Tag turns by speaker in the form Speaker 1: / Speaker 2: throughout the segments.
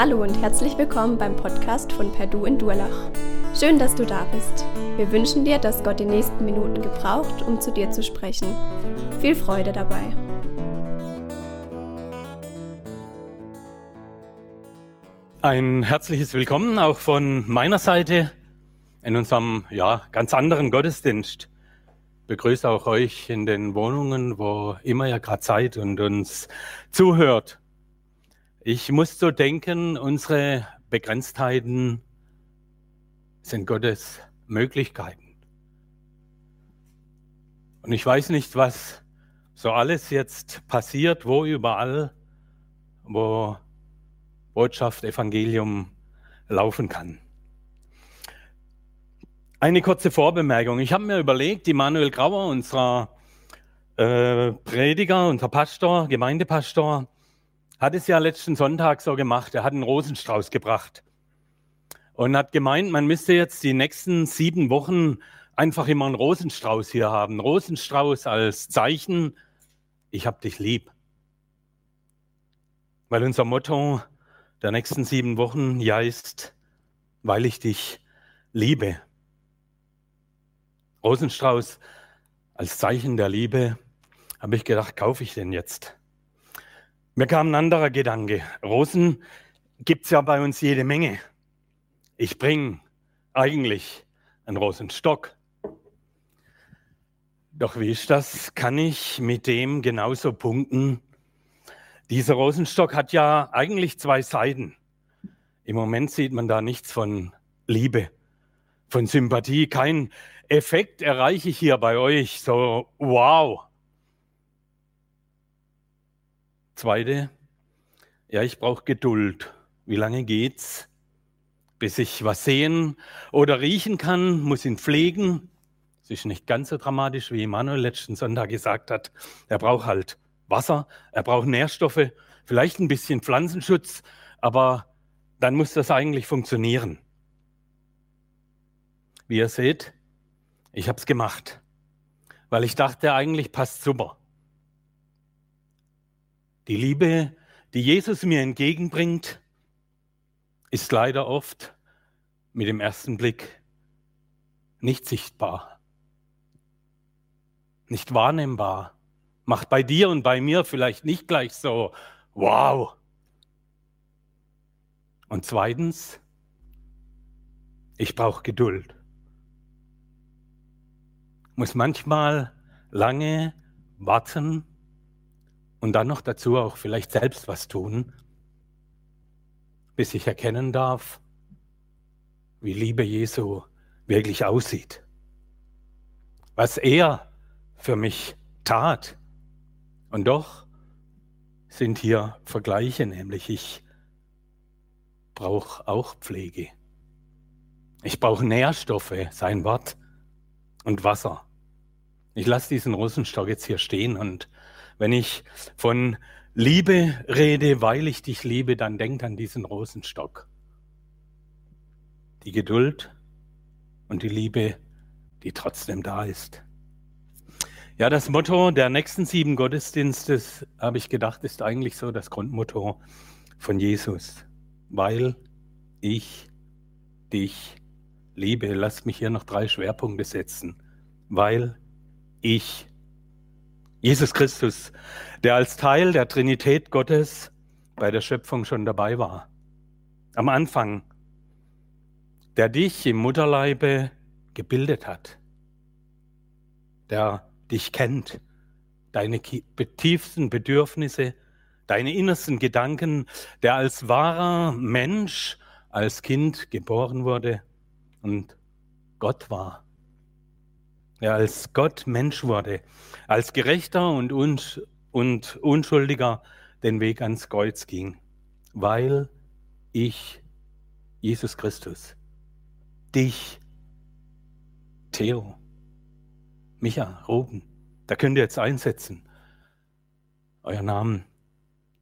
Speaker 1: Hallo und herzlich willkommen beim Podcast von Perdu in Durlach. Schön, dass du da bist. Wir wünschen dir, dass Gott die nächsten Minuten gebraucht, um zu dir zu sprechen. Viel Freude dabei.
Speaker 2: Ein herzliches Willkommen auch von meiner Seite in unserem ja, ganz anderen Gottesdienst. Ich begrüße auch euch in den Wohnungen, wo immer ihr gerade seid und uns zuhört. Ich muss so denken, unsere Begrenztheiten sind Gottes Möglichkeiten. Und ich weiß nicht, was so alles jetzt passiert, wo überall, wo Botschaft, Evangelium laufen kann. Eine kurze Vorbemerkung. Ich habe mir überlegt, Immanuel Grauer, unser äh, Prediger, unser Pastor, Gemeindepastor, hat es ja letzten Sonntag so gemacht. Er hat einen Rosenstrauß gebracht und hat gemeint, man müsste jetzt die nächsten sieben Wochen einfach immer einen Rosenstrauß hier haben. Rosenstrauß als Zeichen, ich hab dich lieb. Weil unser Motto der nächsten sieben Wochen ja ist, weil ich dich liebe. Rosenstrauß als Zeichen der Liebe, habe ich gedacht, kaufe ich den jetzt. Mir kam ein anderer Gedanke. Rosen gibt es ja bei uns jede Menge. Ich bringe eigentlich einen Rosenstock. Doch wie ist das? Kann ich mit dem genauso punkten? Dieser Rosenstock hat ja eigentlich zwei Seiten. Im Moment sieht man da nichts von Liebe, von Sympathie. Kein Effekt erreiche ich hier bei euch. So, wow, Zweite, ja, ich brauche Geduld. Wie lange geht's, bis ich was sehen oder riechen kann, muss ihn pflegen. Es ist nicht ganz so dramatisch, wie Emanuel letzten Sonntag gesagt hat. Er braucht halt Wasser, er braucht Nährstoffe, vielleicht ein bisschen Pflanzenschutz, aber dann muss das eigentlich funktionieren. Wie ihr seht, ich habe es gemacht, weil ich dachte, eigentlich passt super. Die Liebe, die Jesus mir entgegenbringt, ist leider oft mit dem ersten Blick nicht sichtbar, nicht wahrnehmbar. Macht bei dir und bei mir vielleicht nicht gleich so, wow. Und zweitens, ich brauche Geduld. Muss manchmal lange warten, und dann noch dazu auch vielleicht selbst was tun, bis ich erkennen darf, wie Liebe Jesu wirklich aussieht. Was er für mich tat. Und doch sind hier Vergleiche, nämlich ich brauche auch Pflege. Ich brauche Nährstoffe, sein Wort und Wasser. Ich lasse diesen Rosenstock jetzt hier stehen und wenn ich von Liebe rede, weil ich dich liebe, dann denk an diesen Rosenstock. Die Geduld und die Liebe, die trotzdem da ist. Ja, das Motto der nächsten sieben Gottesdienstes, habe ich gedacht, ist eigentlich so das Grundmotto von Jesus. Weil ich dich liebe. Lass mich hier noch drei Schwerpunkte setzen. Weil ich Jesus Christus, der als Teil der Trinität Gottes bei der Schöpfung schon dabei war. Am Anfang, der dich im Mutterleibe gebildet hat, der dich kennt, deine tiefsten Bedürfnisse, deine innersten Gedanken, der als wahrer Mensch, als Kind geboren wurde und Gott war er als Gott Mensch wurde, als Gerechter und, und, und Unschuldiger den Weg ans Kreuz ging, weil ich, Jesus Christus, dich, Theo, Micha, Ruben, da könnt ihr jetzt einsetzen, euer Namen,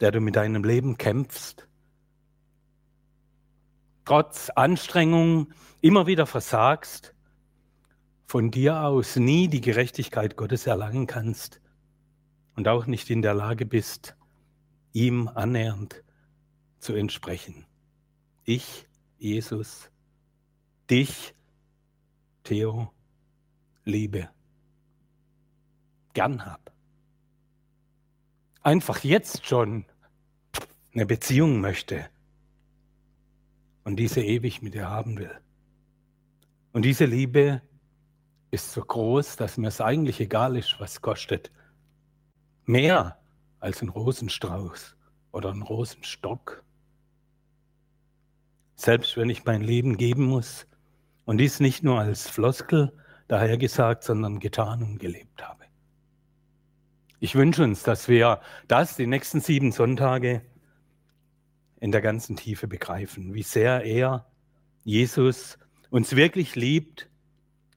Speaker 2: der du mit deinem Leben kämpfst, trotz Anstrengung immer wieder versagst, von dir aus nie die Gerechtigkeit Gottes erlangen kannst und auch nicht in der Lage bist, ihm annähernd zu entsprechen. ich, Jesus, dich, Theo, liebe, gern hab. Einfach jetzt schon eine Beziehung möchte und diese ewig mit dir haben will. Und diese Liebe ist so groß, dass mir es eigentlich egal ist, was kostet. Mehr als ein Rosenstrauß oder ein Rosenstock. Selbst wenn ich mein Leben geben muss und dies nicht nur als Floskel dahergesagt, sondern getan und gelebt habe. Ich wünsche uns, dass wir das die nächsten sieben Sonntage in der ganzen Tiefe begreifen, wie sehr er, Jesus, uns wirklich liebt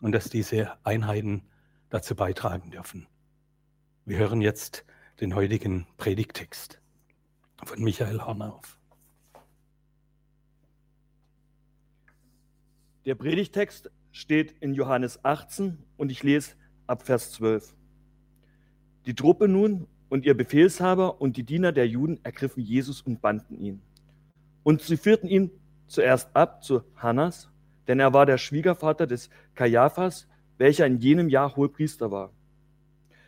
Speaker 2: und dass diese Einheiten dazu beitragen dürfen. Wir hören jetzt den heutigen Predigtext von Michael Hornauf.
Speaker 3: Der Predigtext steht in Johannes 18 und ich lese ab Vers 12. Die Truppe nun und ihr Befehlshaber und die Diener der Juden ergriffen Jesus und banden ihn. Und sie führten ihn zuerst ab zu Hannas, denn er war der Schwiegervater des Kaiaphas, welcher in jenem Jahr Hohepriester war.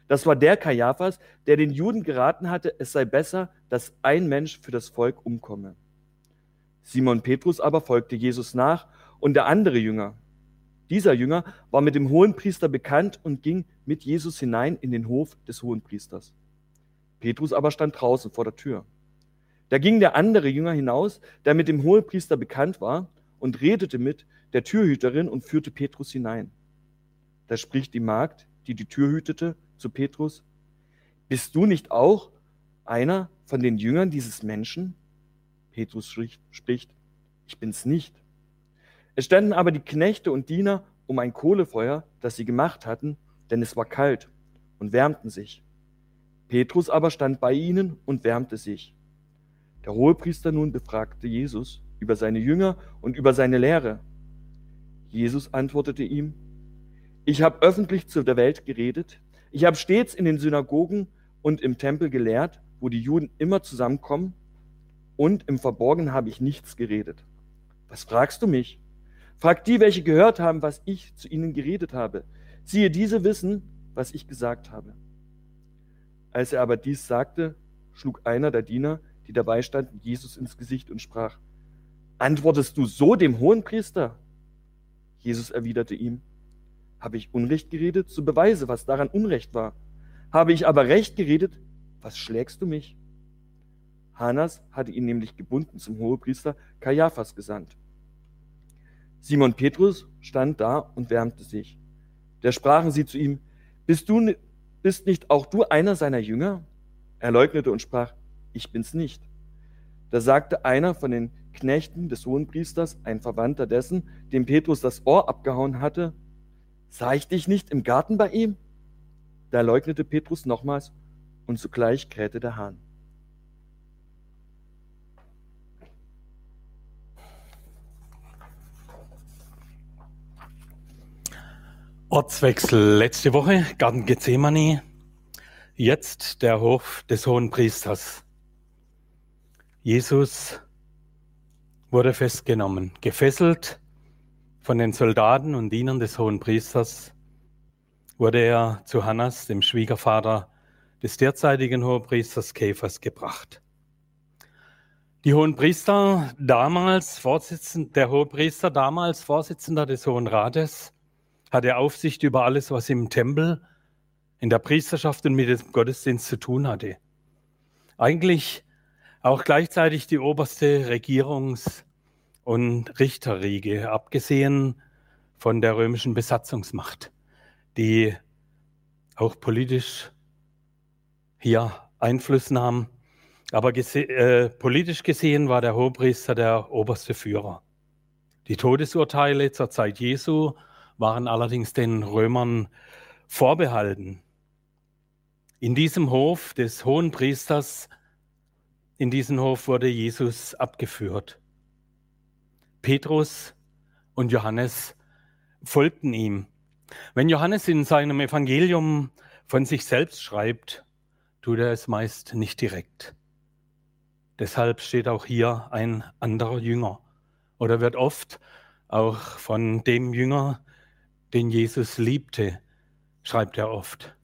Speaker 3: Das war der Kaiaphas, der den Juden geraten hatte, es sei besser, dass ein Mensch für das Volk umkomme. Simon Petrus aber folgte Jesus nach und der andere Jünger. Dieser Jünger war mit dem Hohenpriester bekannt und ging mit Jesus hinein in den Hof des Hohenpriesters. Petrus aber stand draußen vor der Tür. Da ging der andere Jünger hinaus, der mit dem Hohenpriester bekannt war, und redete mit der Türhüterin und führte Petrus hinein. Da spricht die Magd, die die Tür hütete, zu Petrus, bist du nicht auch einer von den Jüngern dieses Menschen? Petrus spricht, ich bin's nicht. Es standen aber die Knechte und Diener um ein Kohlefeuer, das sie gemacht hatten, denn es war kalt, und wärmten sich. Petrus aber stand bei ihnen und wärmte sich. Der Hohepriester nun befragte Jesus über seine Jünger und über seine Lehre. Jesus antwortete ihm, ich habe öffentlich zu der Welt geredet, ich habe stets in den Synagogen und im Tempel gelehrt, wo die Juden immer zusammenkommen, und im Verborgenen habe ich nichts geredet. Was fragst du mich? Frag die, welche gehört haben, was ich zu ihnen geredet habe. Siehe, diese wissen, was ich gesagt habe. Als er aber dies sagte, schlug einer der Diener, die dabei standen, Jesus ins Gesicht und sprach, Antwortest du so dem Hohenpriester? Jesus erwiderte ihm, habe ich Unrecht geredet, so beweise, was daran Unrecht war. Habe ich aber Recht geredet, was schlägst du mich? Hannas hatte ihn nämlich gebunden zum Hohepriester Kaiaphas gesandt. Simon Petrus stand da und wärmte sich. Da sprachen sie zu ihm, bist du bist nicht auch du einer seiner Jünger? Er leugnete und sprach, ich bin's nicht. Da sagte einer von den Knechten des Hohenpriesters, ein Verwandter dessen, dem Petrus das Ohr abgehauen hatte, Sah ich dich nicht im Garten bei ihm? Da leugnete Petrus nochmals und zugleich krähte der Hahn.
Speaker 2: Ortswechsel letzte Woche, Garten Gethsemane, jetzt der Hof des Hohen Priesters. Jesus wurde festgenommen, gefesselt von den Soldaten und Dienern des Hohen Priesters wurde er zu Hannas, dem Schwiegervater des derzeitigen Hohepriesters Käfers, gebracht. Die Hohen Priester damals Vorsitzend, der Hohepriester damals Vorsitzender des Hohen Rates, hatte Aufsicht über alles, was im Tempel, in der Priesterschaft und mit dem Gottesdienst zu tun hatte. Eigentlich auch gleichzeitig die oberste Regierungs- und Richterriege, abgesehen von der römischen Besatzungsmacht, die auch politisch hier Einfluss nahm. Aber gese äh, politisch gesehen war der Hohepriester der oberste Führer. Die Todesurteile zur Zeit Jesu waren allerdings den Römern vorbehalten. In diesem Hof des Hohenpriesters, in diesen Hof wurde Jesus abgeführt. Petrus und Johannes folgten ihm. Wenn Johannes in seinem Evangelium von sich selbst schreibt, tut er es meist nicht direkt. Deshalb steht auch hier ein anderer Jünger. oder wird oft auch von dem Jünger, den Jesus liebte, schreibt er oft.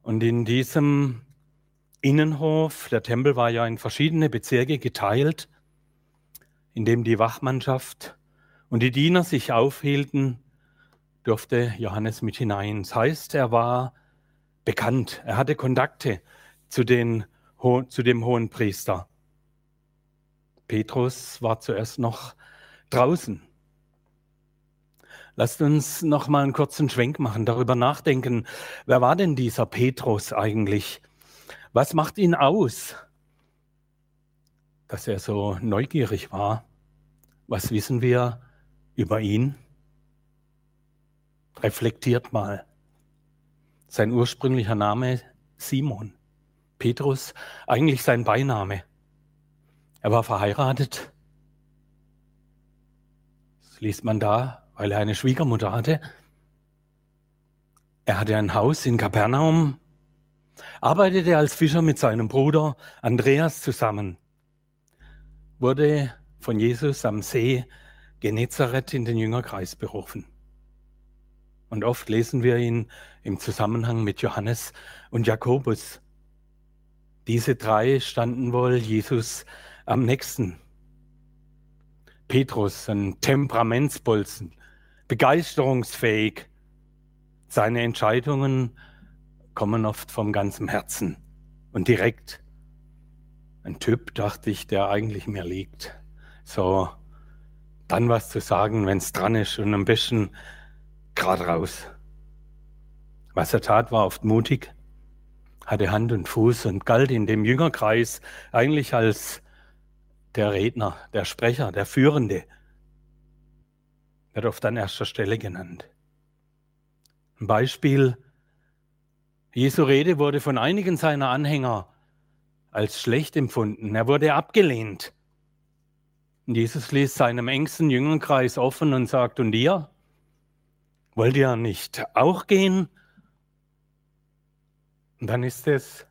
Speaker 2: Und in diesem Innenhof, der Tempel war ja in verschiedene Bezirke geteilt, in dem die Wachmannschaft und die Diener sich aufhielten, durfte Johannes mit hinein. Das heißt, er war bekannt, er hatte Kontakte zu, den, zu dem hohen Priester. Petrus war zuerst noch draußen. Lasst uns noch mal einen kurzen Schwenk machen, darüber nachdenken, wer war denn dieser Petrus eigentlich? Was macht ihn aus, dass er so neugierig war? Was wissen wir über ihn? Reflektiert mal. Sein ursprünglicher Name Simon. Petrus, eigentlich sein Beiname. Er war verheiratet. Das liest man da, weil er eine Schwiegermutter hatte. Er hatte ein Haus in Kapernaum, arbeitete als Fischer mit seinem Bruder Andreas zusammen, wurde von Jesus am See Genezareth in den Jüngerkreis berufen. Und oft lesen wir ihn im Zusammenhang mit Johannes und Jakobus. Diese drei standen wohl Jesus am nächsten. Petrus, ein Temperamentsbolzen, begeisterungsfähig. Seine Entscheidungen kommen oft vom ganzen Herzen und direkt. Ein Typ, dachte ich, der eigentlich mir liegt. So, dann was zu sagen, wenn es dran ist und am besten gerade raus. Was er tat, war oft mutig, hatte Hand und Fuß und galt in dem Jüngerkreis eigentlich als der Redner, der Sprecher, der Führende, wird oft an erster Stelle genannt. Ein Beispiel, Jesu Rede wurde von einigen seiner Anhänger als schlecht empfunden. Er wurde abgelehnt. Und Jesus ließ seinem engsten Jüngerkreis offen und sagt, und ihr? Wollt ihr nicht auch gehen? Und dann ist es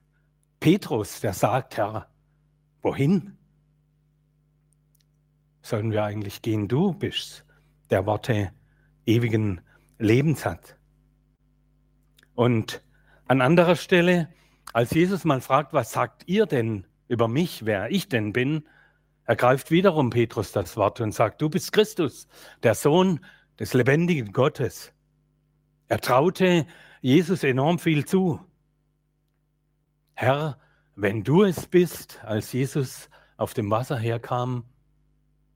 Speaker 2: Petrus, der sagt, Herr, wohin? sollen wir eigentlich gehen? Du bist der Worte ewigen Lebens hat. Und an anderer Stelle, als Jesus mal fragt, was sagt ihr denn über mich, wer ich denn bin, ergreift wiederum Petrus das Wort und sagt, du bist Christus, der Sohn des lebendigen Gottes. Er traute Jesus enorm viel zu. Herr, wenn du es bist, als Jesus auf dem Wasser herkam,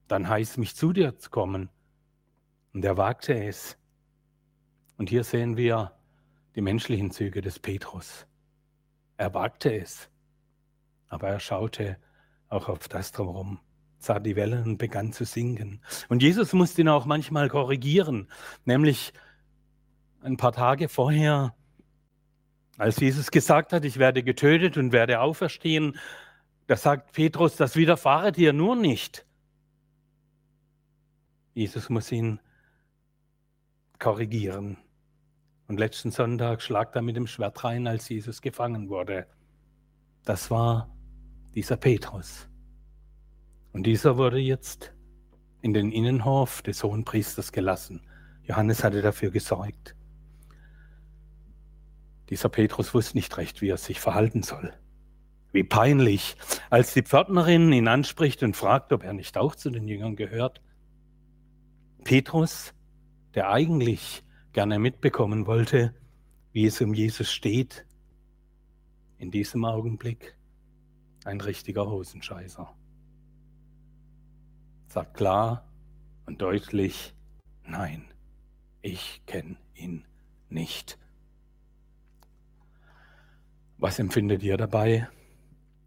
Speaker 2: dann heißt mich zu dir zu kommen. Und er wagte es. Und hier sehen wir die menschlichen Züge des Petrus. Er wagte es, aber er schaute auch auf das drumherum, sah die Wellen und begann zu singen. Und Jesus musste ihn auch manchmal korrigieren, nämlich ein paar Tage vorher, als Jesus gesagt hat, ich werde getötet und werde auferstehen, da sagt Petrus, das widerfahre dir nur nicht. Jesus muss ihn korrigieren. Und letzten Sonntag schlagt er mit dem Schwert rein, als Jesus gefangen wurde. Das war dieser Petrus. Und dieser wurde jetzt in den Innenhof des Hohenpriesters gelassen. Johannes hatte dafür gesorgt. Dieser Petrus wusste nicht recht, wie er sich verhalten soll. Wie peinlich, als die Pförtnerin ihn anspricht und fragt, ob er nicht auch zu den Jüngern gehört. Petrus, der eigentlich gerne mitbekommen wollte, wie es um Jesus steht, in diesem Augenblick ein richtiger Hosenscheißer. Sagt klar und deutlich, nein, ich kenne ihn nicht. Was empfindet ihr dabei?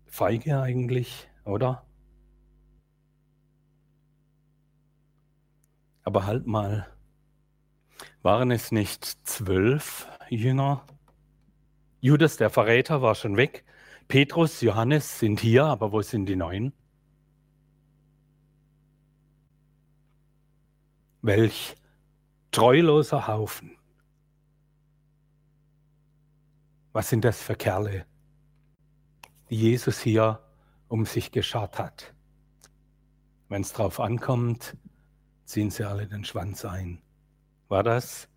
Speaker 2: Feige eigentlich, oder? Aber halt mal, waren es nicht zwölf Jünger? Judas, der Verräter, war schon weg. Petrus, Johannes sind hier, aber wo sind die neun? Welch treuloser Haufen. Was sind das für Kerle, die Jesus hier um sich geschart hat? wenn es drauf ankommt, ziehen sie alle den Schwanz ein. War das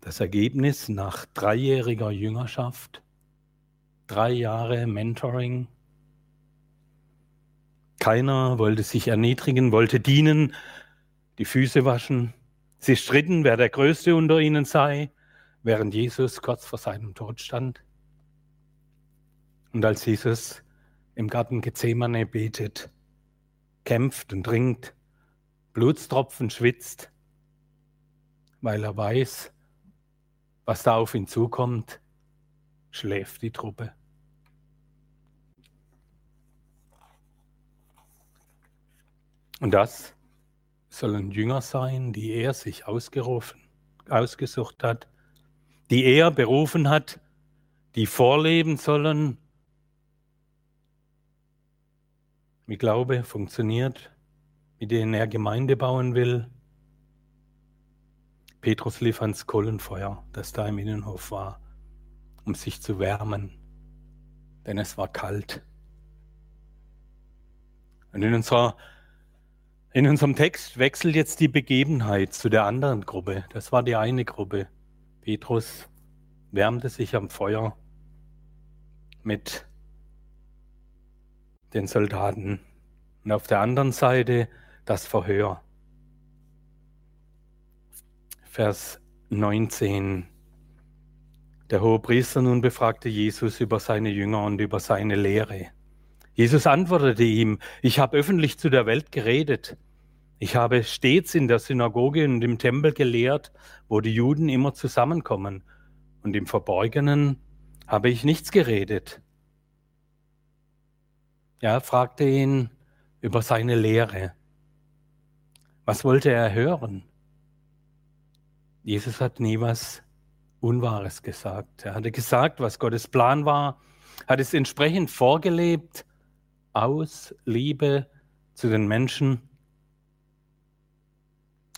Speaker 2: das Ergebnis nach dreijähriger Jüngerschaft? Drei Jahre Mentoring? Keiner wollte sich erniedrigen, wollte dienen, die Füße waschen. Sie stritten, wer der Größte unter ihnen sei, während Jesus kurz vor seinem Tod stand. Und als Jesus im Garten Gethsemane betet, kämpft und ringt, Blutstropfen schwitzt, weil er weiß, was da auf ihn zukommt, schläft die Truppe. Und das sollen Jünger sein, die er sich ausgerufen, ausgesucht hat, die er berufen hat, die vorleben sollen, wie Glaube funktioniert, mit denen er Gemeinde bauen will. Petrus lief ans Kohlenfeuer, das da im Innenhof war, um sich zu wärmen, denn es war kalt. Und in, unserer, in unserem Text wechselt jetzt die Begebenheit zu der anderen Gruppe. Das war die eine Gruppe. Petrus wärmte sich am Feuer mit den Soldaten. Und auf der anderen Seite das Verhör. Vers 19. Der hohe Priester nun befragte Jesus über seine Jünger und über seine Lehre. Jesus antwortete ihm, ich habe öffentlich zu der Welt geredet. Ich habe stets in der Synagoge und im Tempel gelehrt, wo die Juden immer zusammenkommen. Und im Verborgenen habe ich nichts geredet. Ja, fragte ihn über seine Lehre. Was wollte er hören? Jesus hat nie was Unwahres gesagt. Er hatte gesagt, was Gottes Plan war, hat es entsprechend vorgelebt, aus Liebe zu den Menschen,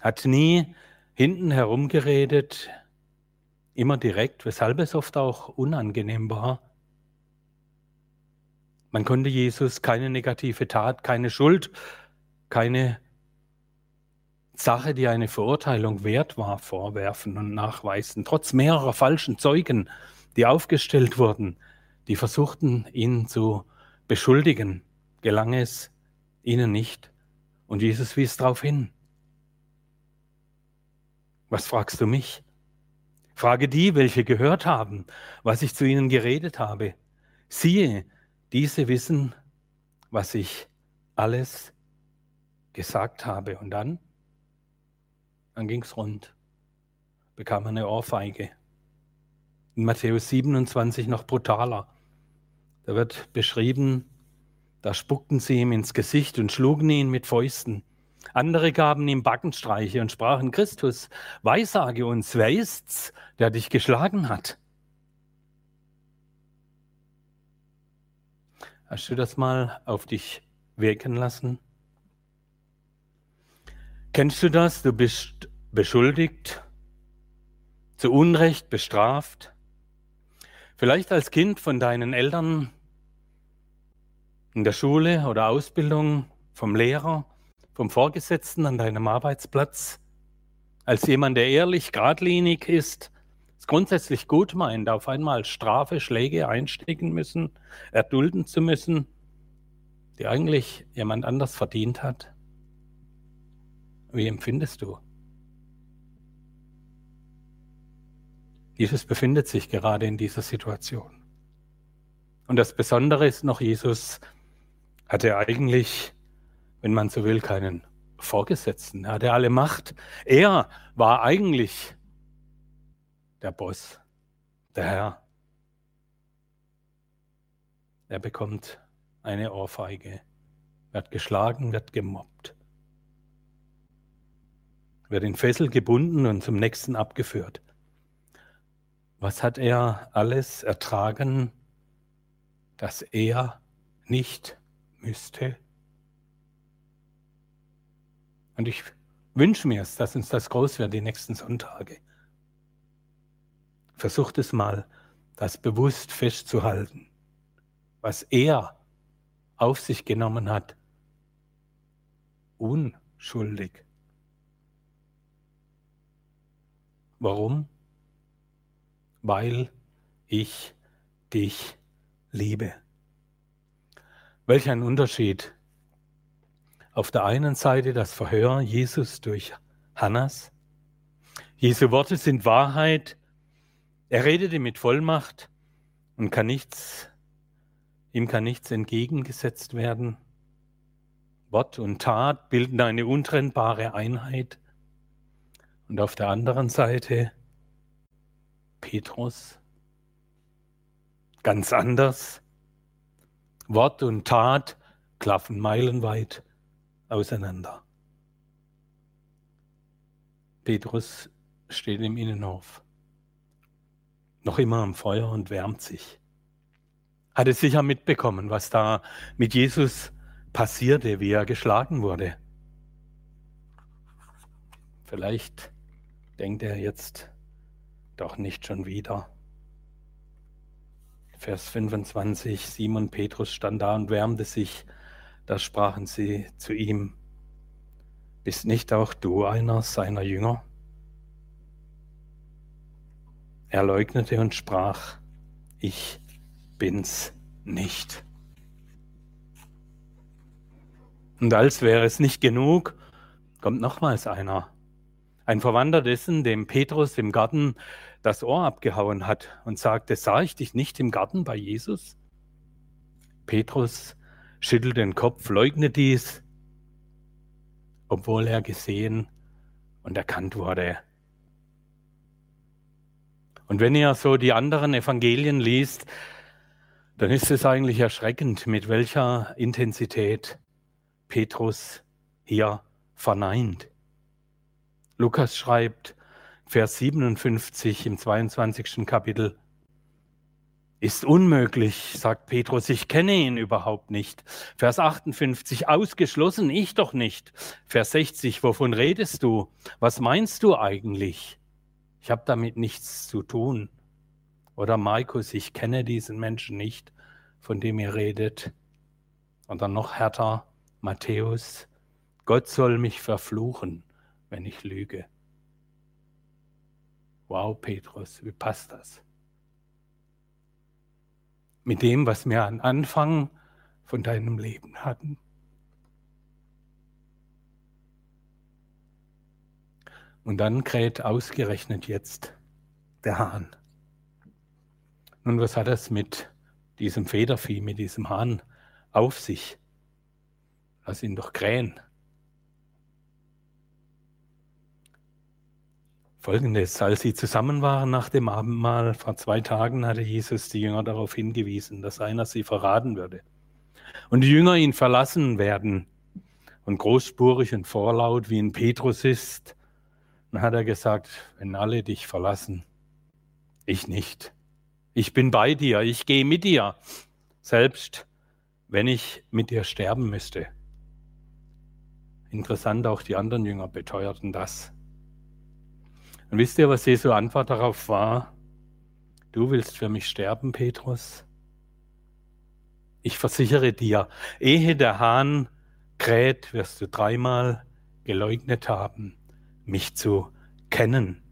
Speaker 2: hat nie hinten herumgeredet, immer direkt, weshalb es oft auch unangenehm war. Man konnte Jesus keine negative Tat, keine Schuld, keine Sache, die eine Verurteilung wert war, vorwerfen und nachweisen. Trotz mehrerer falschen Zeugen, die aufgestellt wurden, die versuchten, ihn zu beschuldigen, gelang es ihnen nicht. Und Jesus wies darauf hin. Was fragst du mich? Frage die, welche gehört haben, was ich zu ihnen geredet habe. Siehe, diese wissen, was ich alles gesagt habe. Und dann, dann ging es rund, bekam eine Ohrfeige. In Matthäus 27 noch brutaler. Da wird beschrieben, da spuckten sie ihm ins Gesicht und schlugen ihn mit Fäusten. Andere gaben ihm Backenstreiche und sprachen, Christus, weissage uns, wer ist's, der dich geschlagen hat? Hast du das mal auf dich wirken lassen? Kennst du das? Du bist beschuldigt, zu Unrecht bestraft, vielleicht als Kind von deinen Eltern in der Schule oder Ausbildung, vom Lehrer, vom Vorgesetzten an deinem Arbeitsplatz, als jemand, der ehrlich, geradlinig ist, es grundsätzlich gut meint, auf einmal Strafe, Schläge einstecken müssen, erdulden zu müssen, die eigentlich jemand anders verdient hat? Wie empfindest du? Jesus befindet sich gerade in dieser Situation. Und das Besondere ist noch, Jesus hatte eigentlich, wenn man so will, keinen Vorgesetzten. Er hatte alle Macht. Er war eigentlich der Boss, der Herr. Er bekommt eine Ohrfeige, wird geschlagen, wird gemobbt, wird in Fessel gebunden und zum nächsten abgeführt. Was hat er alles ertragen, dass er nicht müsste? Und ich wünsche mir es, dass uns das groß wird die nächsten Sonntage. Versucht es mal, das bewusst festzuhalten, was er auf sich genommen hat, unschuldig. Warum? Weil ich dich liebe. Welch ein Unterschied. Auf der einen Seite das Verhör Jesus durch Hannas. Jesu Worte sind Wahrheit. Er redete mit Vollmacht und kann nichts, ihm kann nichts entgegengesetzt werden. Wort und Tat bilden eine untrennbare Einheit. Und auf der anderen Seite Petrus, ganz anders. Wort und Tat klaffen meilenweit auseinander. Petrus steht im Innenhof, noch immer am Feuer und wärmt sich. Hat es sicher mitbekommen, was da mit Jesus passierte, wie er geschlagen wurde. Vielleicht denkt er jetzt doch nicht schon wieder. Vers 25, Simon Petrus stand da und wärmte sich. Da sprachen sie zu ihm, bist nicht auch du einer seiner Jünger? Er leugnete und sprach, ich bin's nicht. Und als wäre es nicht genug, kommt nochmals einer. Ein Verwandter dessen, dem Petrus im Garten das Ohr abgehauen hat und sagte, sah ich dich nicht im Garten bei Jesus? Petrus schüttelt den Kopf, leugnet dies, obwohl er gesehen und erkannt wurde. Und wenn ihr so die anderen Evangelien liest, dann ist es eigentlich erschreckend, mit welcher Intensität Petrus hier verneint. Lukas schreibt, Vers 57 im 22. Kapitel, ist unmöglich, sagt Petrus, ich kenne ihn überhaupt nicht. Vers 58, ausgeschlossen, ich doch nicht. Vers 60, wovon redest du? Was meinst du eigentlich? Ich habe damit nichts zu tun. Oder Markus, ich kenne diesen Menschen nicht, von dem ihr redet. Und dann noch härter, Matthäus, Gott soll mich verfluchen, wenn ich lüge. Wow, Petrus, wie passt das? Mit dem, was wir am Anfang von deinem Leben hatten. Und dann kräht ausgerechnet jetzt der Hahn. Nun, was hat das mit diesem Federvieh, mit diesem Hahn auf sich? Lass ihn doch krähen. Folgendes, als sie zusammen waren nach dem Abendmahl vor zwei Tagen, hatte Jesus die Jünger darauf hingewiesen, dass einer sie verraten würde. Und die Jünger ihn verlassen werden. Und großspurig und vorlaut, wie ein Petrus ist, dann hat er gesagt, wenn alle dich verlassen, ich nicht. Ich bin bei dir, ich gehe mit dir, selbst wenn ich mit dir sterben müsste. Interessant, auch die anderen Jünger beteuerten das. Und wisst ihr, was Jesu Antwort darauf war? Du willst für mich sterben, Petrus? Ich versichere dir, ehe der Hahn kräht, wirst du dreimal geleugnet haben, mich zu kennen.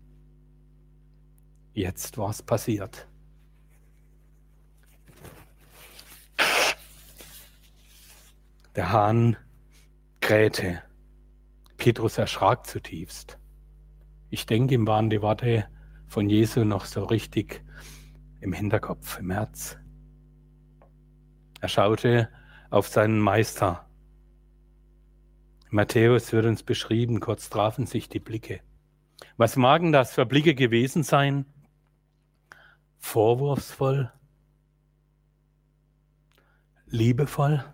Speaker 2: Jetzt war es passiert. Der Hahn krähte. Petrus erschrak zutiefst. Ich denke, ihm waren die Worte von Jesu noch so richtig im Hinterkopf, im Herz. Er schaute auf seinen Meister. Matthäus wird uns beschrieben, kurz trafen sich die Blicke. Was magen das für Blicke gewesen sein? Vorwurfsvoll? Liebevoll?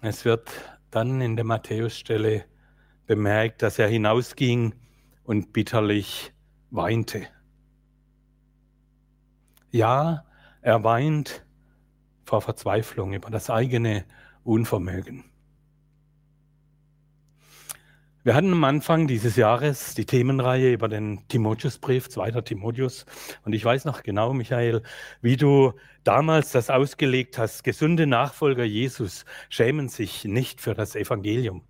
Speaker 2: Es wird dann in der Matthäusstelle bemerkt, dass er hinausging und bitterlich weinte. Ja, er weint vor Verzweiflung über das eigene Unvermögen. Wir hatten am Anfang dieses Jahres die Themenreihe über den Timotheusbrief, 2. Timotheus. Und ich weiß noch genau, Michael, wie du damals das ausgelegt hast. Gesunde Nachfolger Jesus schämen sich nicht für das Evangelium.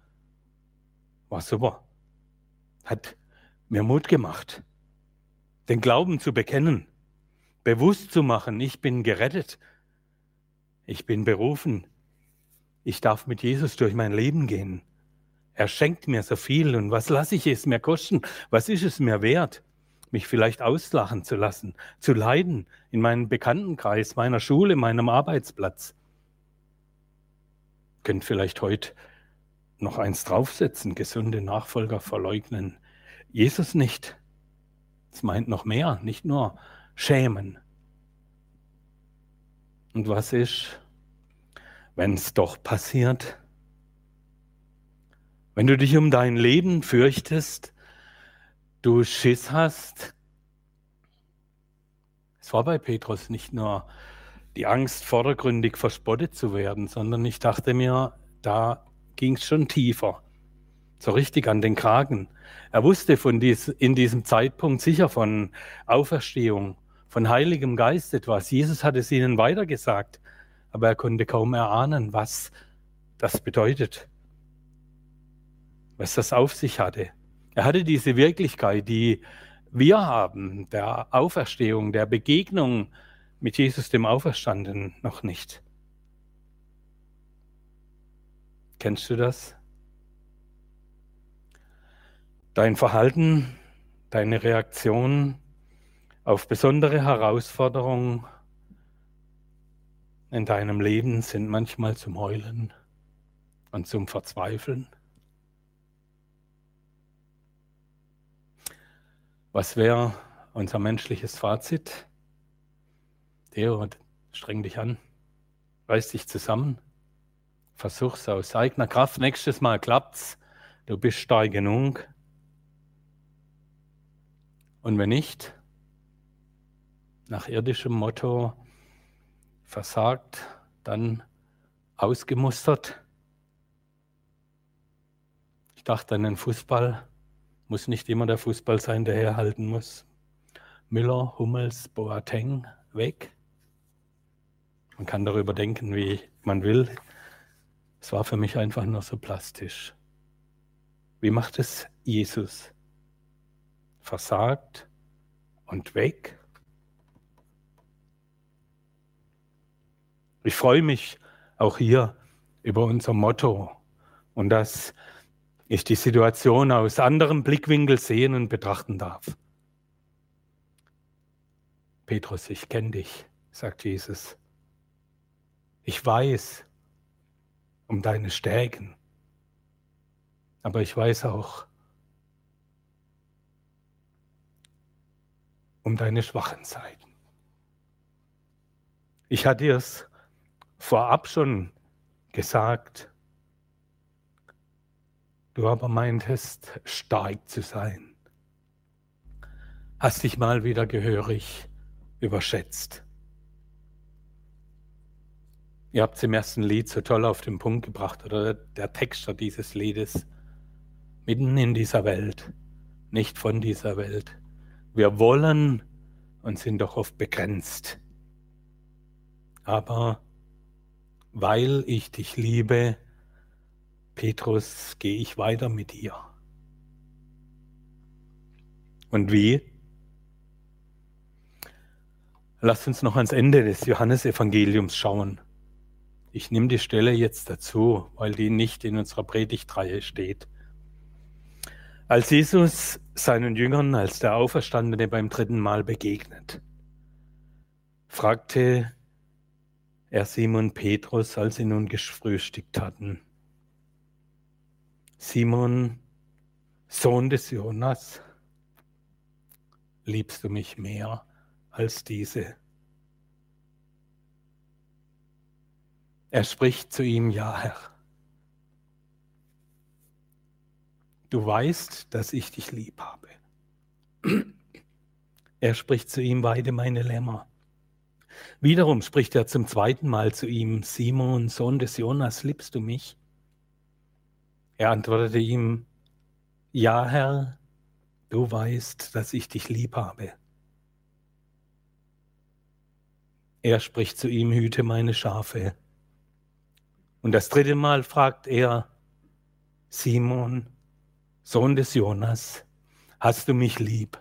Speaker 2: War super. Hat mir Mut gemacht, den Glauben zu bekennen, bewusst zu machen, ich bin gerettet, ich bin berufen, ich darf mit Jesus durch mein Leben gehen. Er schenkt mir so viel und was lasse ich es mir kosten? Was ist es mir wert? Mich vielleicht auslachen zu lassen, zu leiden in meinem Bekanntenkreis, meiner Schule, meinem Arbeitsplatz. Könnt vielleicht heute noch eins draufsetzen, gesunde Nachfolger verleugnen. Jesus nicht. Es meint noch mehr, nicht nur schämen. Und was ist, wenn es doch passiert? Wenn du dich um dein Leben fürchtest, du Schiss hast, es war bei Petrus nicht nur die Angst, vordergründig verspottet zu werden, sondern ich dachte mir, da ging es schon tiefer, so richtig an den Kragen. Er wusste von dies, in diesem Zeitpunkt sicher von Auferstehung, von Heiligem Geist etwas. Jesus hat es ihnen weitergesagt, aber er konnte kaum erahnen, was das bedeutet was das auf sich hatte. Er hatte diese Wirklichkeit, die wir haben, der Auferstehung, der Begegnung mit Jesus dem Auferstandenen noch nicht. Kennst du das? Dein Verhalten, deine Reaktion auf besondere Herausforderungen in deinem Leben sind manchmal zum Heulen und zum Verzweifeln. Was wäre unser menschliches Fazit? Theo, streng dich an, reiß dich zusammen, versuch's aus eigener Kraft. Nächstes Mal klappt's, du bist stark genug. Und wenn nicht, nach irdischem Motto versagt, dann ausgemustert. Ich dachte an den Fußball, muss nicht immer der Fußball sein, der herhalten muss. Müller, Hummels, Boateng weg. Man kann darüber denken, wie man will. Es war für mich einfach nur so plastisch. Wie macht es Jesus? Versagt und weg? Ich freue mich auch hier über unser Motto und dass ich die Situation aus anderem Blickwinkel sehen und betrachten darf. Petrus, ich kenne dich, sagt Jesus. Ich weiß um deine Stärken, aber ich weiß auch um deine schwachen Seiten. Ich hatte es vorab schon gesagt, Du aber meintest, stark zu sein. Hast dich mal wieder gehörig überschätzt. Ihr habt es im ersten Lied so toll auf den Punkt gebracht, oder der Texter dieses Liedes. Mitten in dieser Welt, nicht von dieser Welt. Wir wollen und sind doch oft begrenzt. Aber weil ich dich liebe, Petrus, gehe ich weiter mit dir. Und wie? Lasst uns noch ans Ende des Johannesevangeliums schauen. Ich nehme die Stelle jetzt dazu, weil die nicht in unserer Predigtreihe steht. Als Jesus seinen Jüngern als der Auferstandene beim dritten Mal begegnet, fragte er Simon Petrus, als sie nun gefrühstückt hatten, Simon, Sohn des Jonas, liebst du mich mehr als diese? Er spricht zu ihm, ja Herr. Du weißt, dass ich dich lieb habe. Er spricht zu ihm, weide meine Lämmer. Wiederum spricht er zum zweiten Mal zu ihm, Simon, Sohn des Jonas, liebst du mich? Er antwortete ihm, Ja, Herr, du weißt, dass ich dich lieb habe. Er spricht zu ihm, hüte meine Schafe. Und das dritte Mal fragt er, Simon, Sohn des Jonas, hast du mich lieb?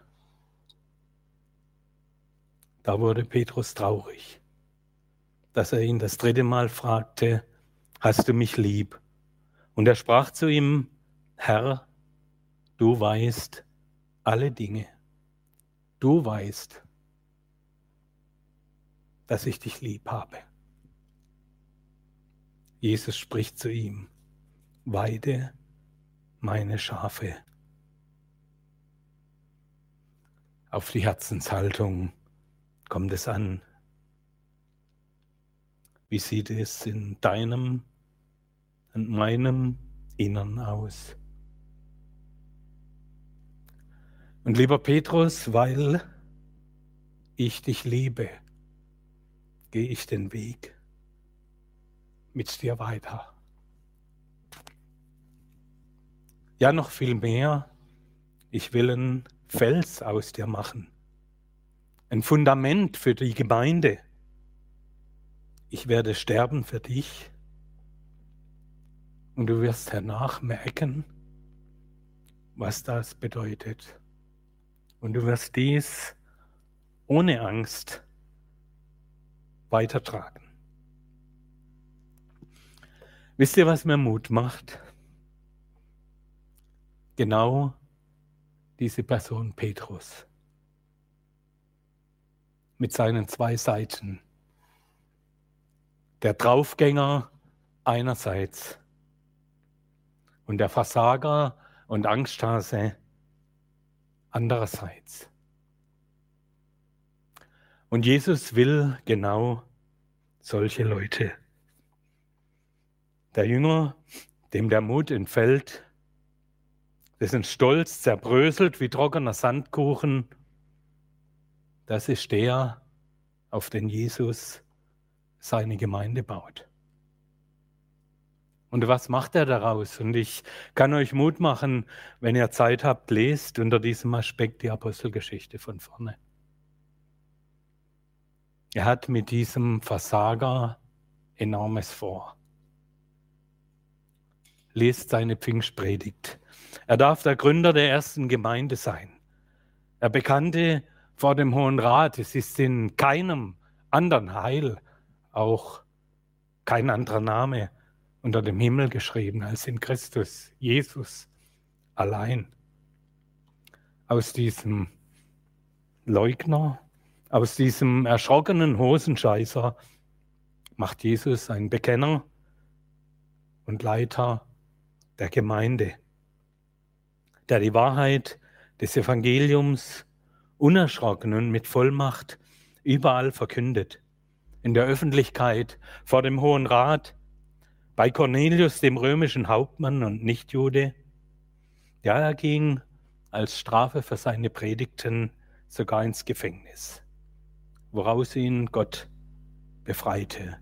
Speaker 2: Da wurde Petrus traurig, dass er ihn das dritte Mal fragte, hast du mich lieb? Und er sprach zu ihm, Herr, du weißt alle Dinge. Du weißt, dass ich dich lieb habe. Jesus spricht zu ihm, weide meine Schafe. Auf die Herzenshaltung kommt es an. Wie sieht es in deinem und meinem Innern aus? Und lieber Petrus, weil ich dich liebe, gehe ich den Weg mit dir weiter. Ja, noch viel mehr. Ich will einen Fels aus dir machen. Ein Fundament für die Gemeinde. Ich werde sterben für dich. Und du wirst hernach merken, was das bedeutet. Und du wirst dies ohne Angst weitertragen. Wisst ihr, was mir Mut macht? Genau diese Person Petrus mit seinen zwei Seiten. Der Draufgänger einerseits und der Versager und Angsthase andererseits. Und Jesus will genau solche Leute der Jünger, dem der Mut entfällt, dessen Stolz zerbröselt wie trockener Sandkuchen, das ist der, auf den Jesus seine Gemeinde baut. Und was macht er daraus? Und ich kann euch Mut machen, wenn ihr Zeit habt, lest unter diesem Aspekt die Apostelgeschichte von vorne. Er hat mit diesem Versager enormes vor lest seine Pfingstpredigt. Er darf der Gründer der ersten Gemeinde sein. Er bekannte vor dem Hohen Rat, es ist in keinem anderen Heil auch kein anderer Name unter dem Himmel geschrieben als in Christus, Jesus allein. Aus diesem Leugner, aus diesem erschrockenen Hosenscheißer macht Jesus ein Bekenner und Leiter der Gemeinde, der die Wahrheit des Evangeliums unerschrocken und mit Vollmacht überall verkündet. In der Öffentlichkeit, vor dem Hohen Rat, bei Cornelius, dem römischen Hauptmann und Nichtjude. Ja, er ging als Strafe für seine Predigten sogar ins Gefängnis, woraus ihn Gott befreite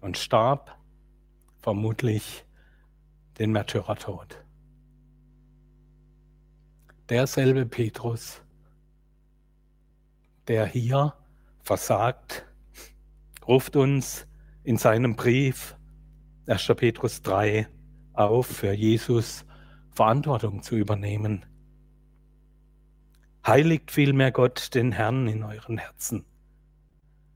Speaker 2: und starb vermutlich den Märtyrertod. Derselbe Petrus, der hier versagt, ruft uns in seinem Brief 1. Petrus 3 auf, für Jesus Verantwortung zu übernehmen. Heiligt vielmehr Gott den Herrn in euren Herzen.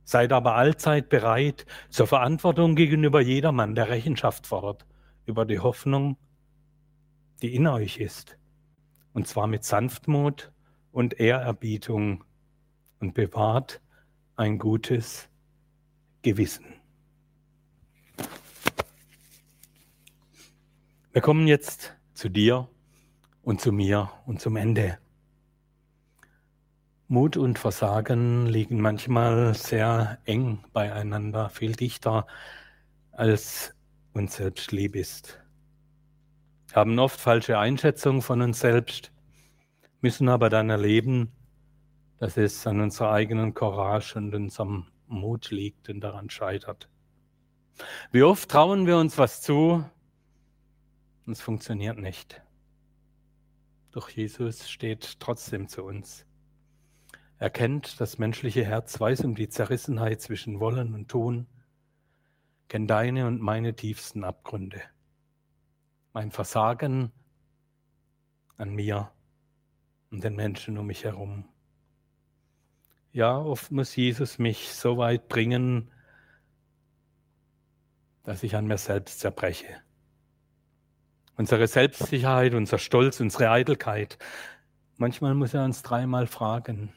Speaker 2: Seid aber allzeit bereit zur Verantwortung gegenüber jedermann, der Rechenschaft fordert über die Hoffnung, die in euch ist. Und zwar mit Sanftmut und Ehrerbietung und bewahrt ein gutes Gewissen. Wir kommen jetzt zu dir und zu mir und zum Ende. Mut und Versagen liegen manchmal sehr eng beieinander, viel dichter als uns selbst lieb ist. Haben oft falsche Einschätzungen von uns selbst, müssen aber dann erleben, dass es an unserer eigenen Courage und unserem Mut liegt und daran scheitert. Wie oft trauen wir uns was zu und es funktioniert nicht. Doch Jesus steht trotzdem zu uns. Er kennt das menschliche Herz, weiß um die Zerrissenheit zwischen Wollen und Tun, kennt deine und meine tiefsten Abgründe. Mein Versagen an mir und den Menschen um mich herum. Ja, oft muss Jesus mich so weit bringen, dass ich an mir selbst zerbreche. Unsere Selbstsicherheit, unser Stolz, unsere Eitelkeit. Manchmal muss er uns dreimal fragen,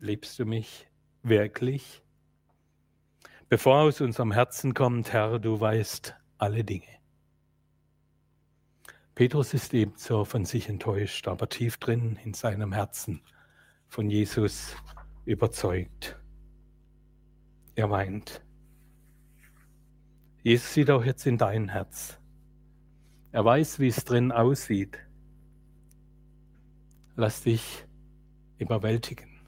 Speaker 2: liebst du mich wirklich? Bevor aus unserem Herzen kommt, Herr, du weißt alle Dinge. Petrus ist ebenso von sich enttäuscht, aber tief drin in seinem Herzen von Jesus überzeugt. Er weint. Jesus sieht auch jetzt in dein Herz. Er weiß, wie es drin aussieht. Lass dich überwältigen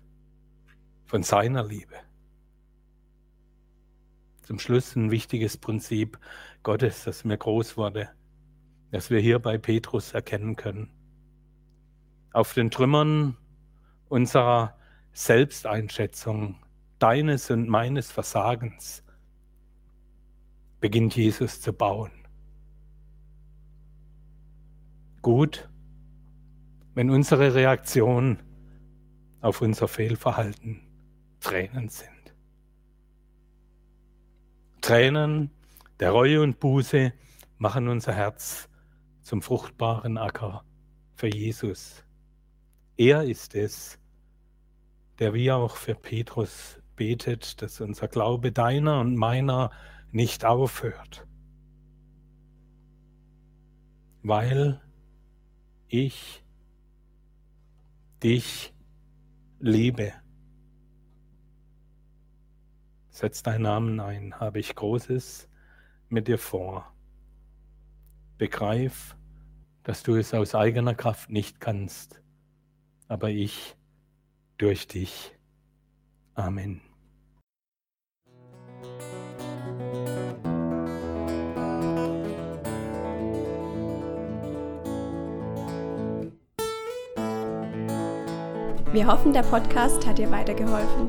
Speaker 2: von seiner Liebe. Zum Schluss ein wichtiges Prinzip Gottes, das mir groß wurde, das wir hier bei Petrus erkennen können. Auf den Trümmern unserer Selbsteinschätzung, deines und meines Versagens, beginnt Jesus zu bauen. Gut, wenn unsere Reaktion auf unser Fehlverhalten Tränen sind. Tränen der Reue und Buße machen unser Herz zum fruchtbaren Acker für Jesus. Er ist es, der wie auch für Petrus betet, dass unser Glaube deiner und meiner nicht aufhört, weil ich dich liebe. Setz deinen Namen ein, habe ich Großes mit dir vor. Begreif, dass du es aus eigener Kraft nicht kannst, aber ich durch dich. Amen.
Speaker 1: Wir hoffen, der Podcast hat dir weitergeholfen.